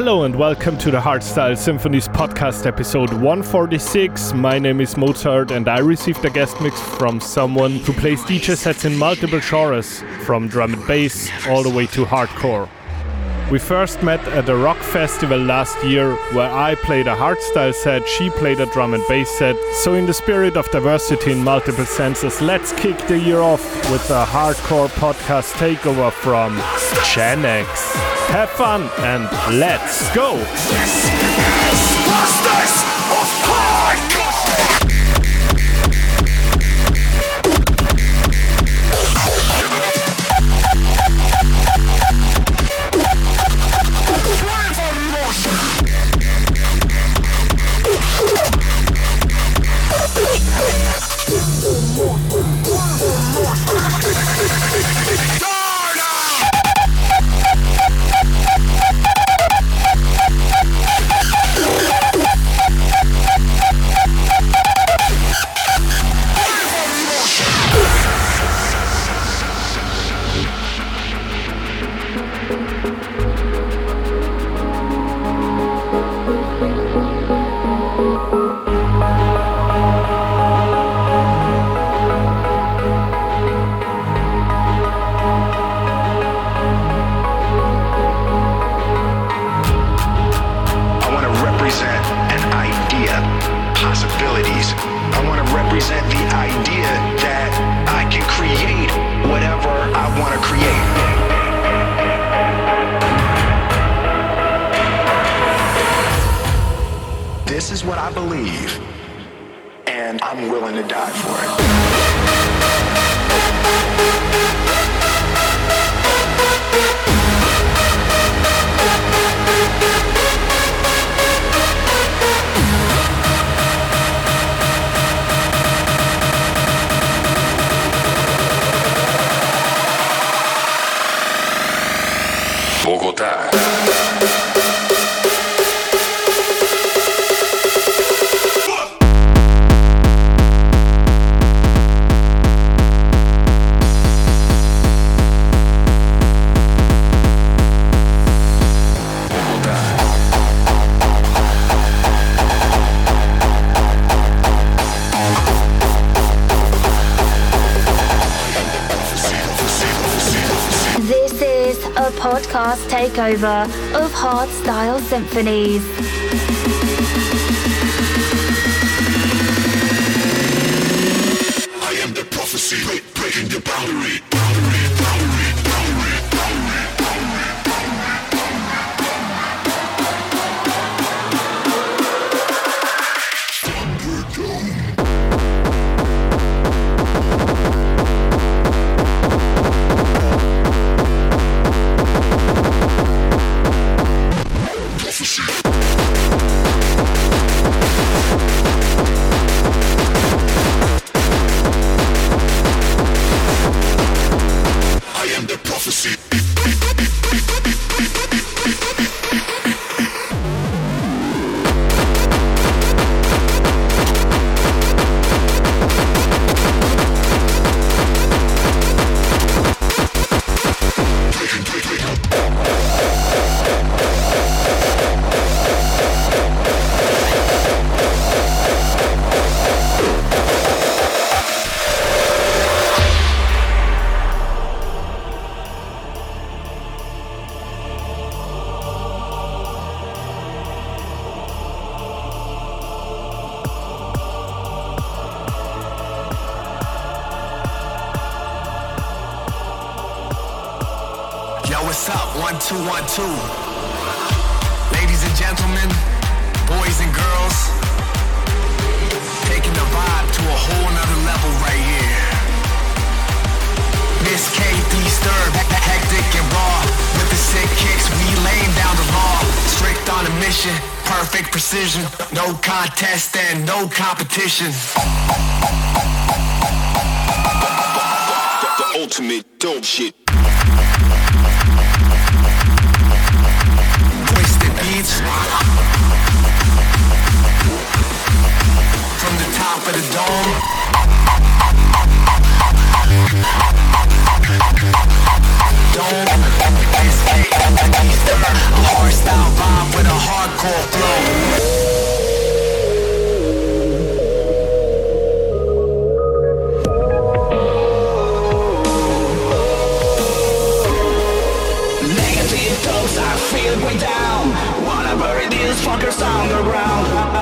Hello and welcome to the Hardstyle Symphonies podcast episode 146. My name is Mozart and I received a guest mix from someone who plays DJ sets in multiple genres, from drum and bass all the way to hardcore. We first met at a rock festival last year where I played a hardstyle set, she played a drum and bass set. So, in the spirit of diversity in multiple senses, let's kick the year off with a hardcore podcast takeover from Gen X. Have fun and let's go! Takeover of hard style symphonies. I am the prophecy, breaking the boundary, boundary, competition. The ultimate dope shit. Wasted beats. From the top of the dome. Dome. Hardstyle vibe with a hardcore flow. fingers on the ground.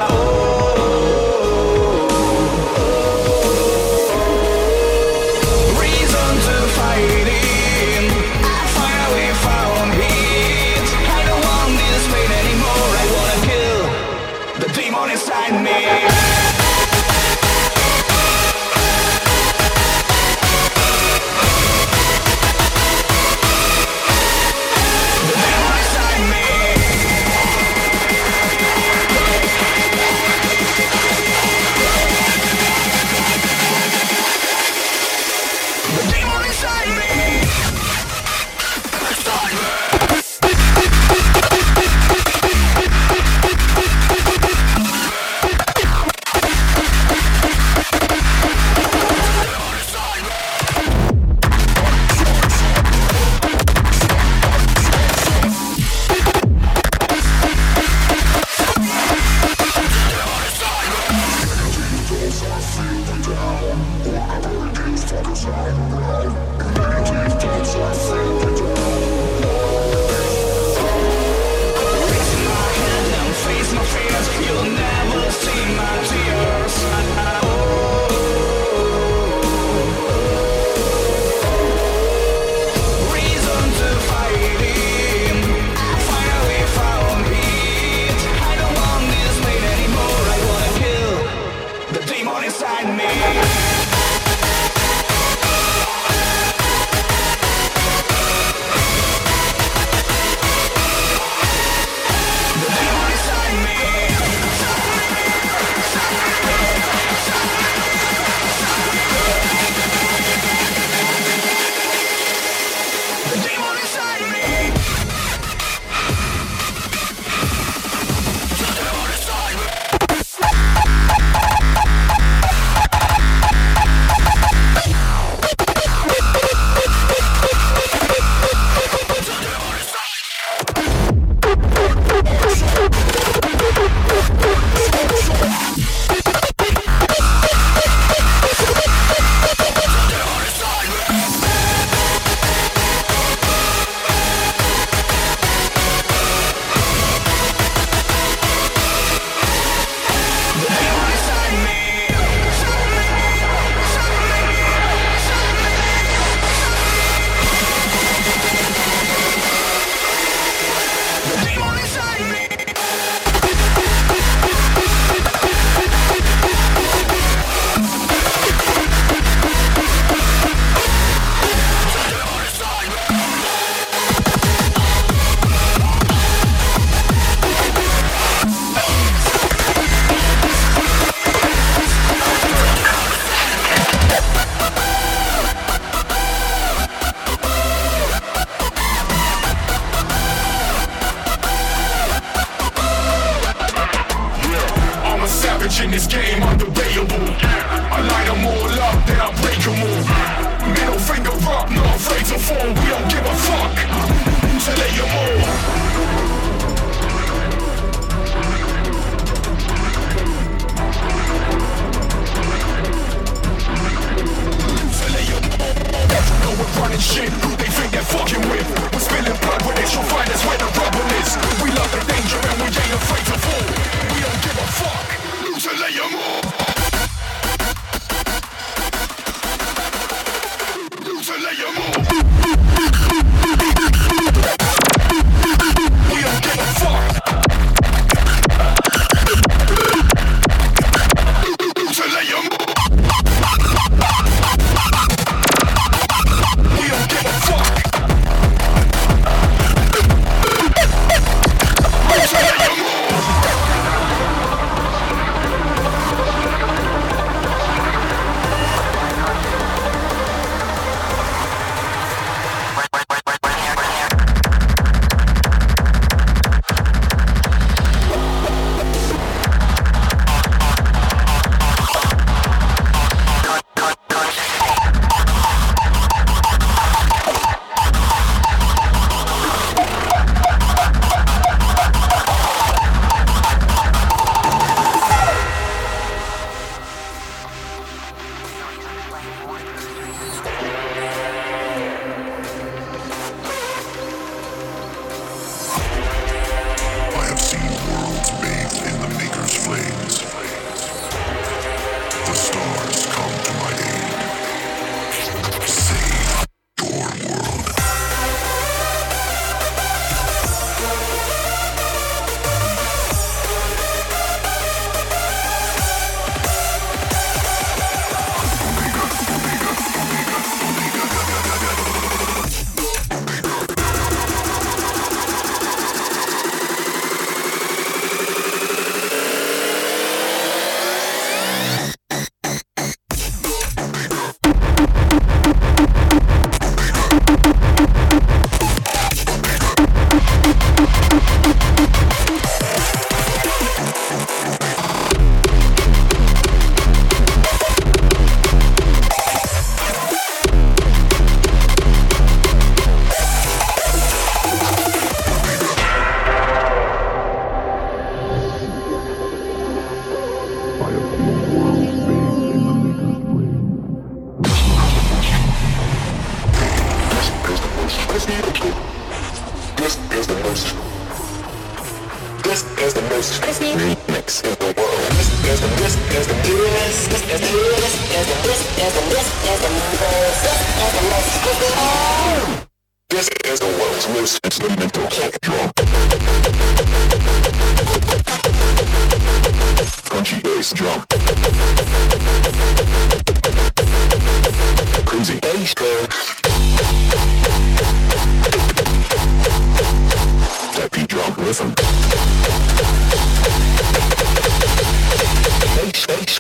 Rhythm.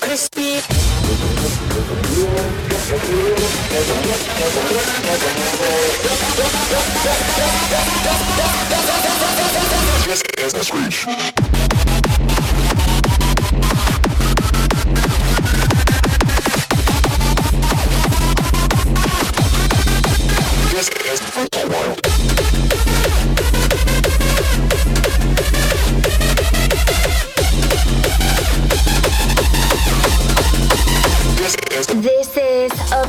Crispy. Is the screech. This is the wild.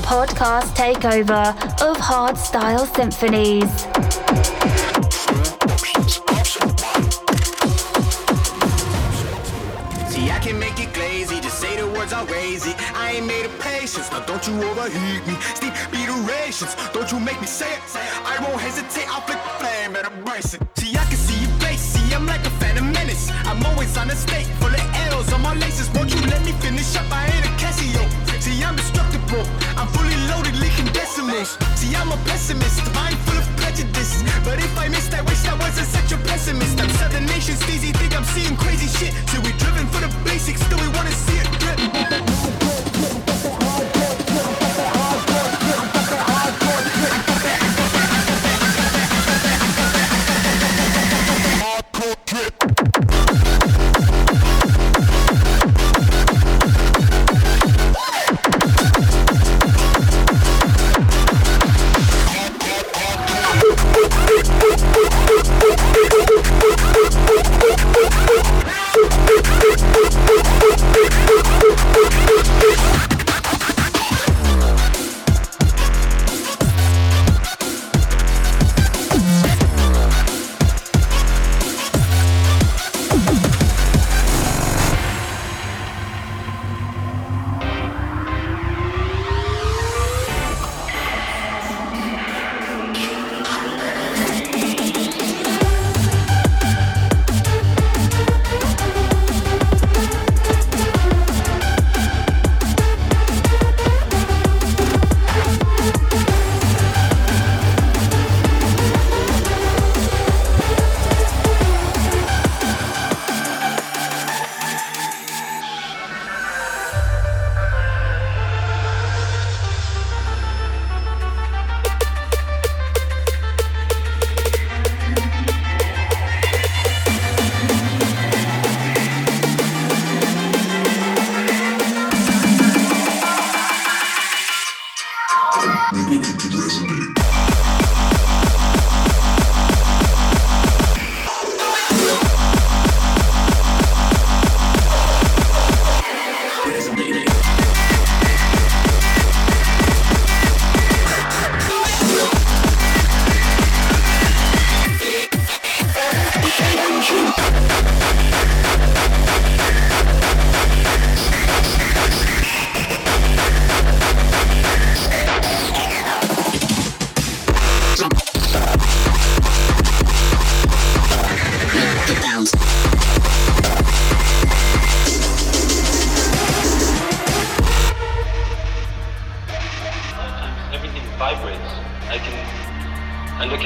Podcast takeover of Hardstyle Symphonies. See, I can make it the. I ain't made of patience, now don't you overheat me. Steep be durations, don't you make me say it. I won't hesitate, I'll flick the flame and embrace it. See, I can see your face, see, I'm like a phantom menace. I'm always on a state full of L's on my laces. Won't you let me finish up? I ain't a Casio. See, I'm destructible, I'm fully loaded, leaking decimals. See, I'm a pessimist, mind full of prejudice. But if I miss I wish, I wasn't such a pessimist. I'm Southern Nation, Steezy, think I'm seeing crazy shit. So we driven for the basics, still we wanna see it drip.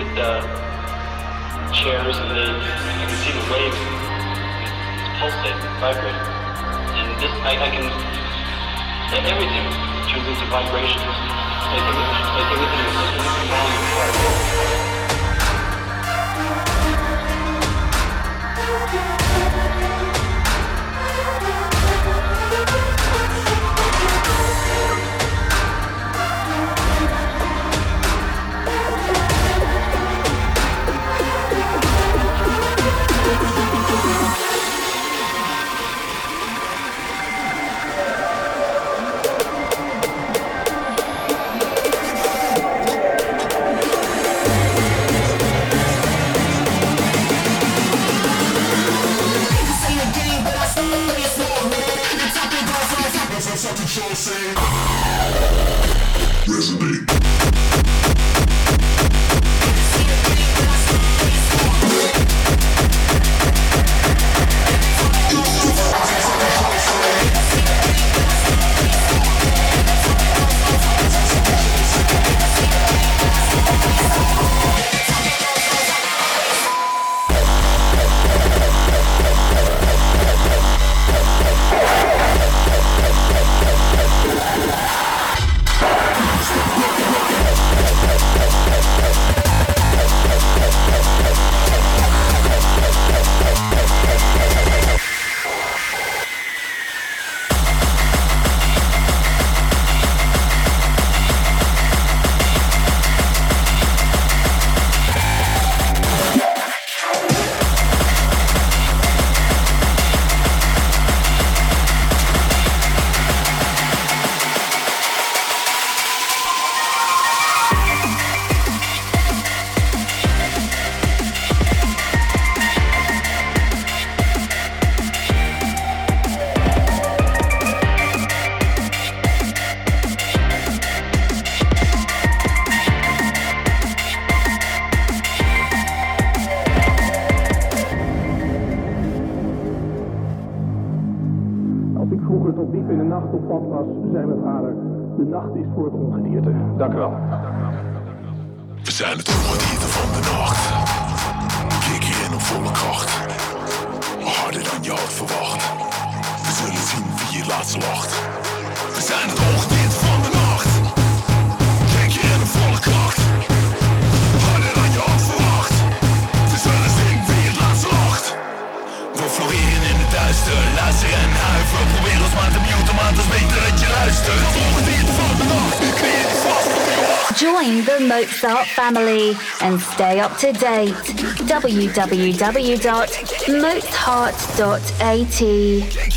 At the uh, chairs and they, you can see the waves it's pulsating, vibrating. And this I, I can everything turns into vibrations. Like everything like everything is everything volume. This say. family and stay up to date. www.moatheart.at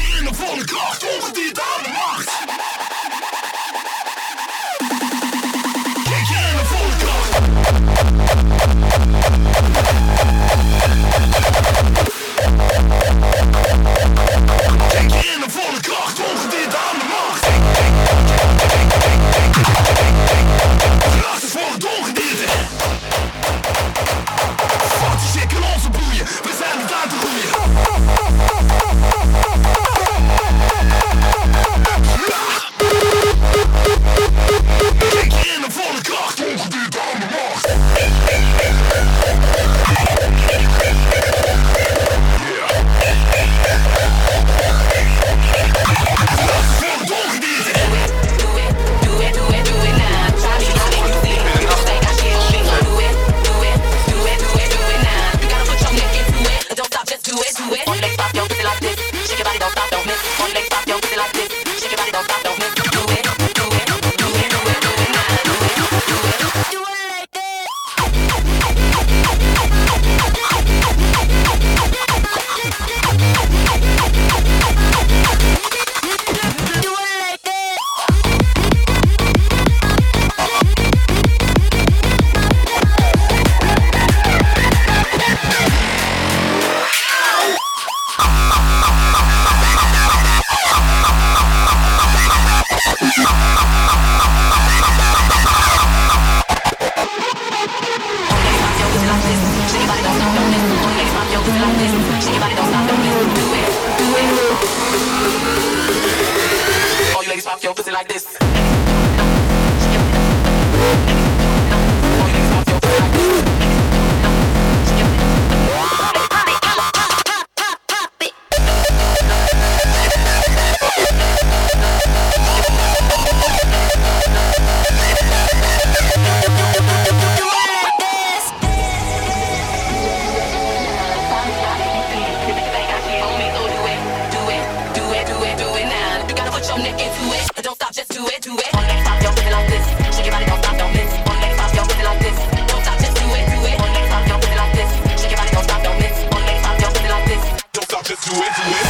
do it, do it.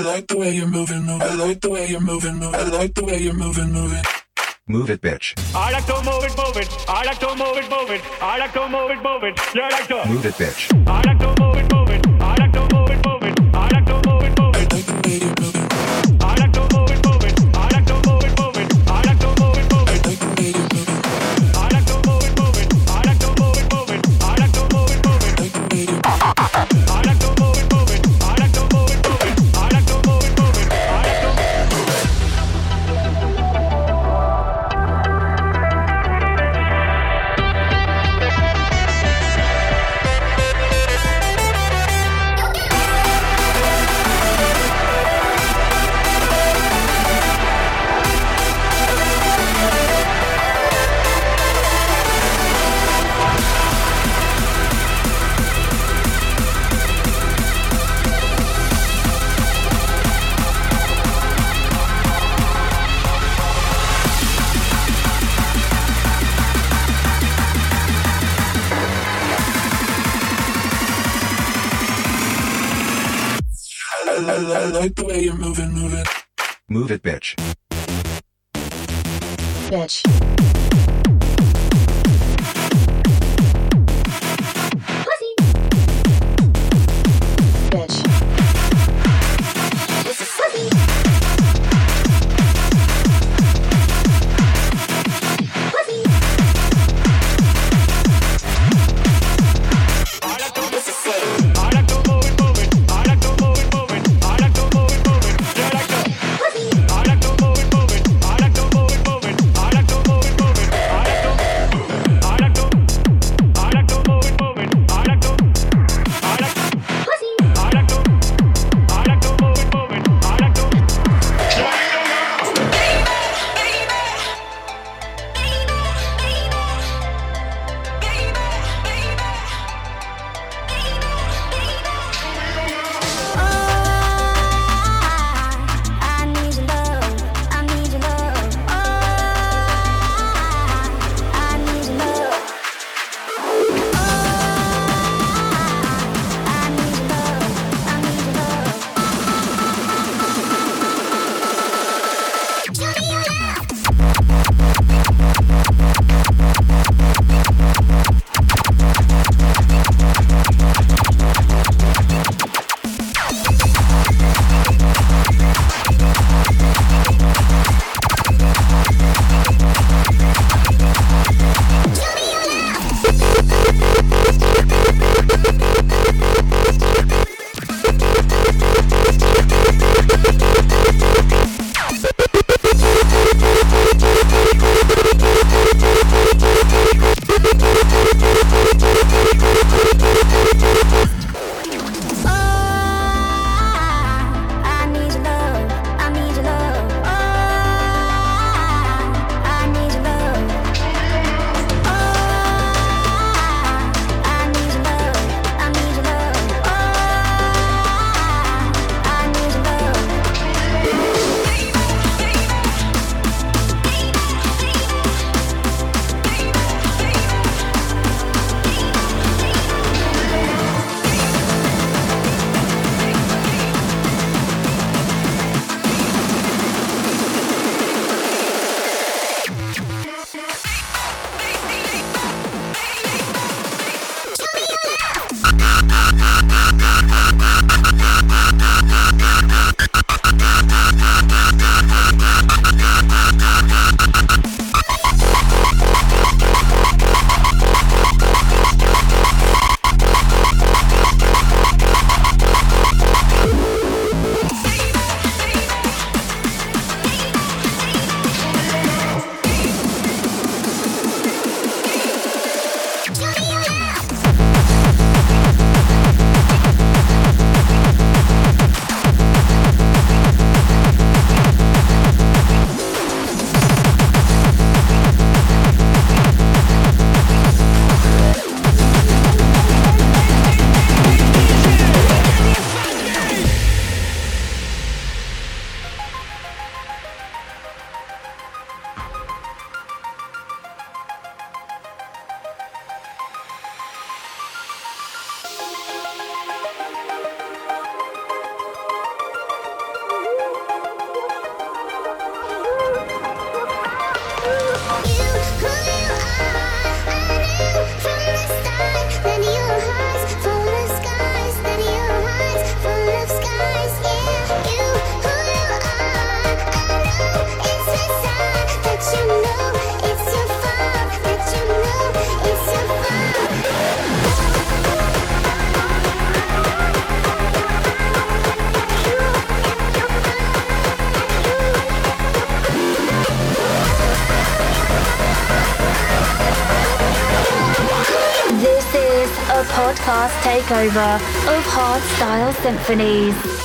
I like the way you're moving, move. I like the way you're moving, move. I like the way you're moving, moving. Move it, bitch. I like to move it, move it. I like to move it, move it. I like to move it, move it. Yeah, I like to move it, bitch. I like to move. Takeover of hardstyle symphonies.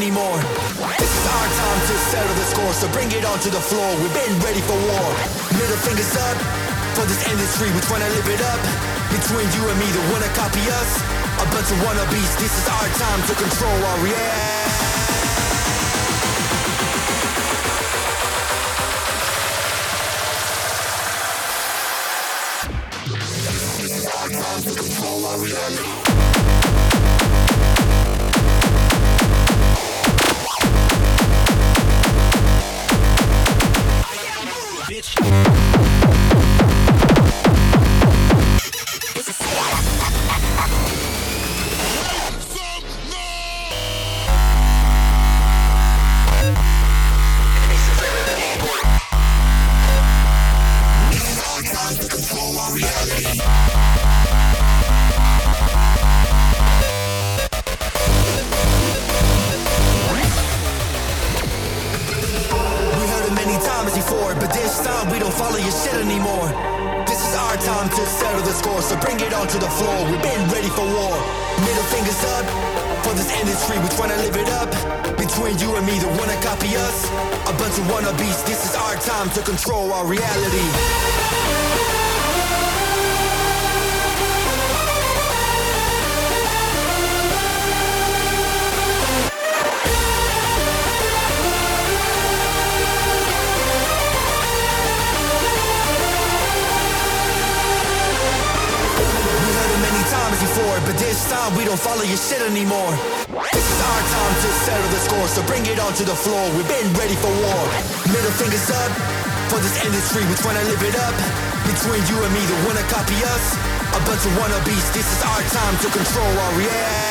Anymore. This is our time to settle the score, so bring it onto the floor. We've been ready for war. Fingers up for this industry, we tryna live it up. Between you and me, the wanna copy us. A bunch of wannabes, this is our time to control our reality. Your shit anymore. This is our time to settle the score, so bring it onto the floor. We've been ready for war. Middle fingers up for this industry, we tryna live it up. Between you and me, the wanna copy us. A bunch of wannabes, this is our time to control our reality.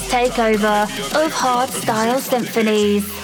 Takeover of Hardstyle Symphonies.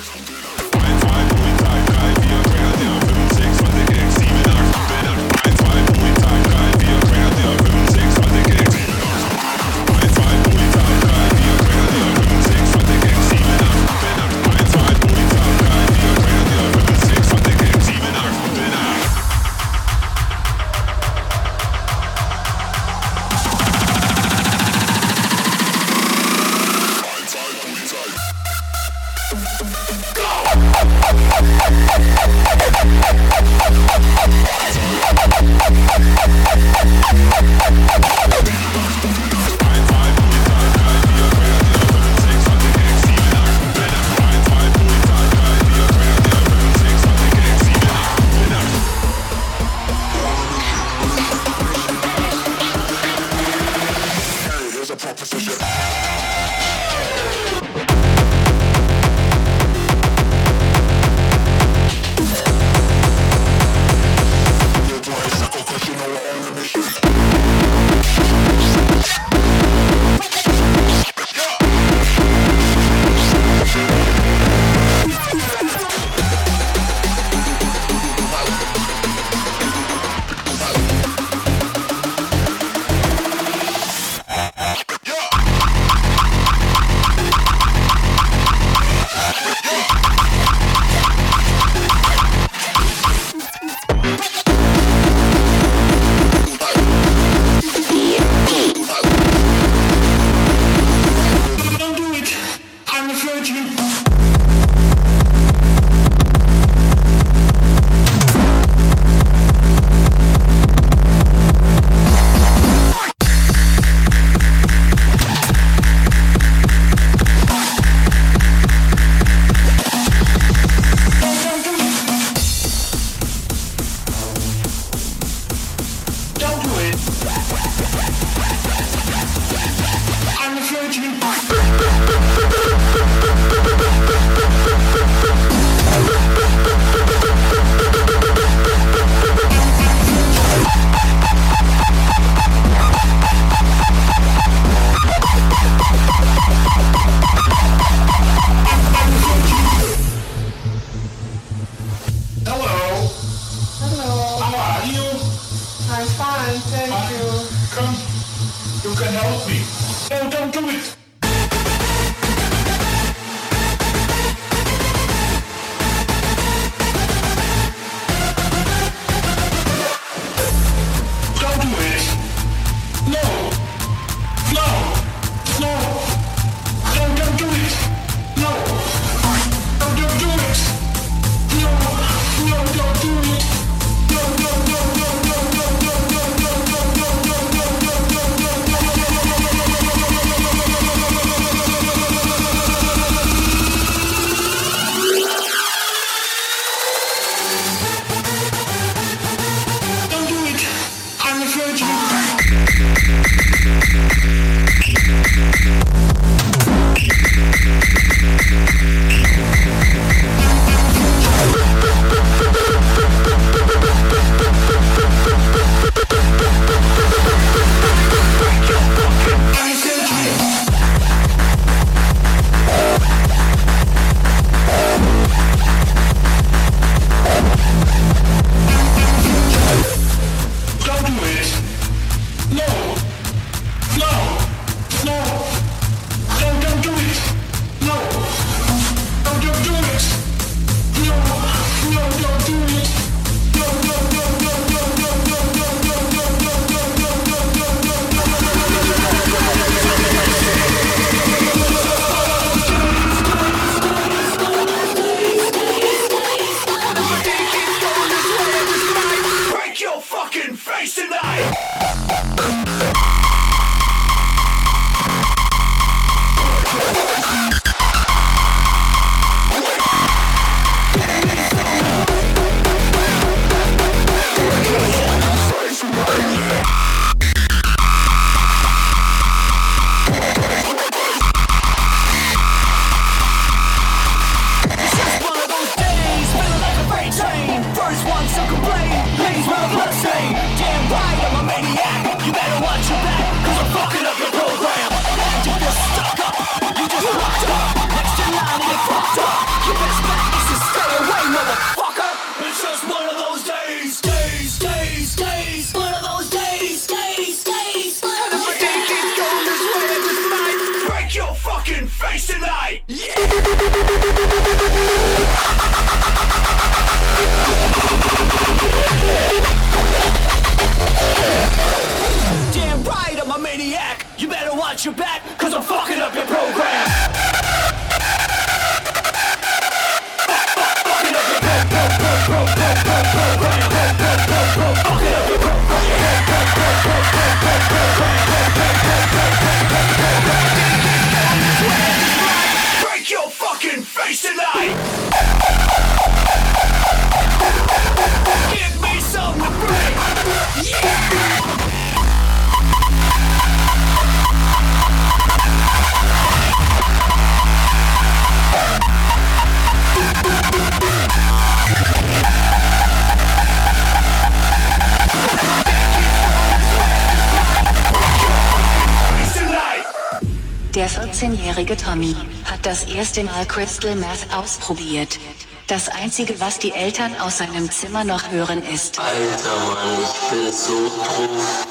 14-jährige Tommy hat das erste Mal Crystal Meth ausprobiert. Das einzige, was die Eltern aus seinem Zimmer noch hören, ist. Alter Mann, ich bin so drauf.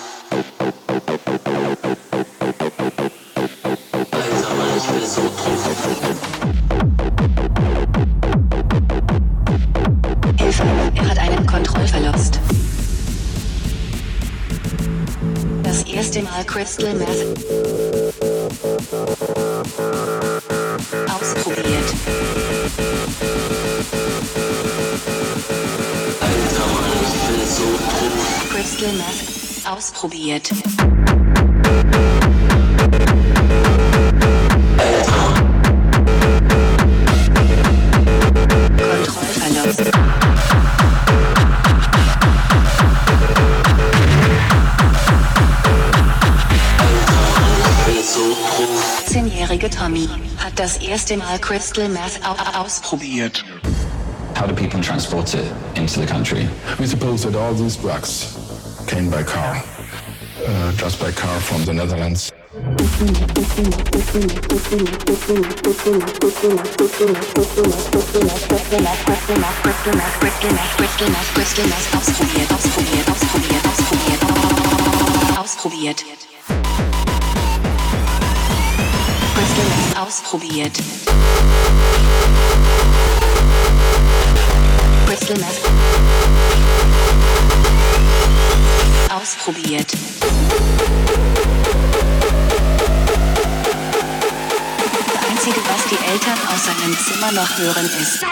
Alter Mann, ich bin so drauf. Hilfe, er hat einen Kontrollverlust. Das erste Mal Crystal Meth Meth ausprobiert. Kontrollverlust. 10-jährige Tommy hat das erste Mal Crystal Meth au ausprobiert. How do people transport it into the country? We suppose that all these drugs came by car, uh, just by car from the Netherlands. Ausprobiert. Crystal Meth ausprobiert. Crystal Meth ausprobiert. Das Einzige, was die Eltern aus seinem Zimmer noch hören, ist.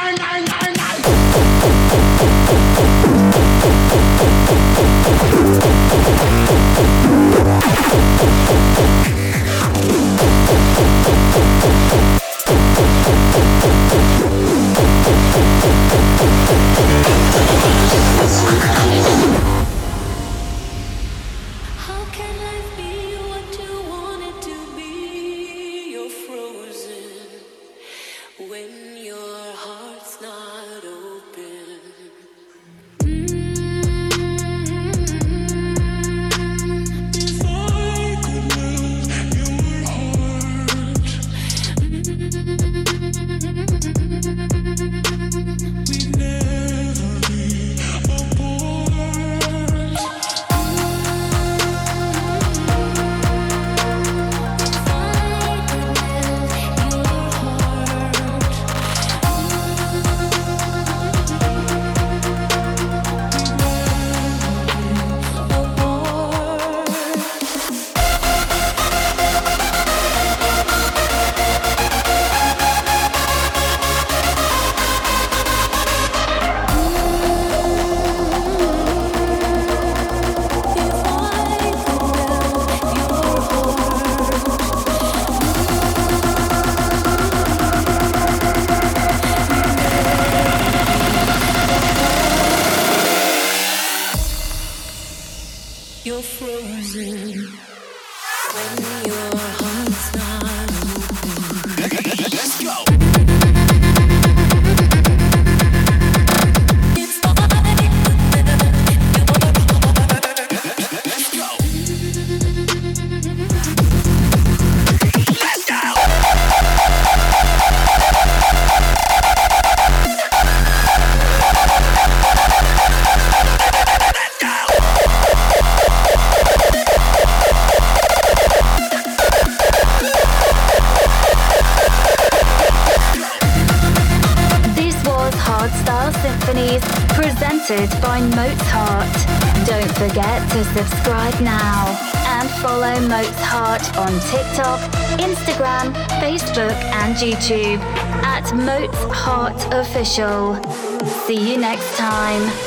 Official. See you next time.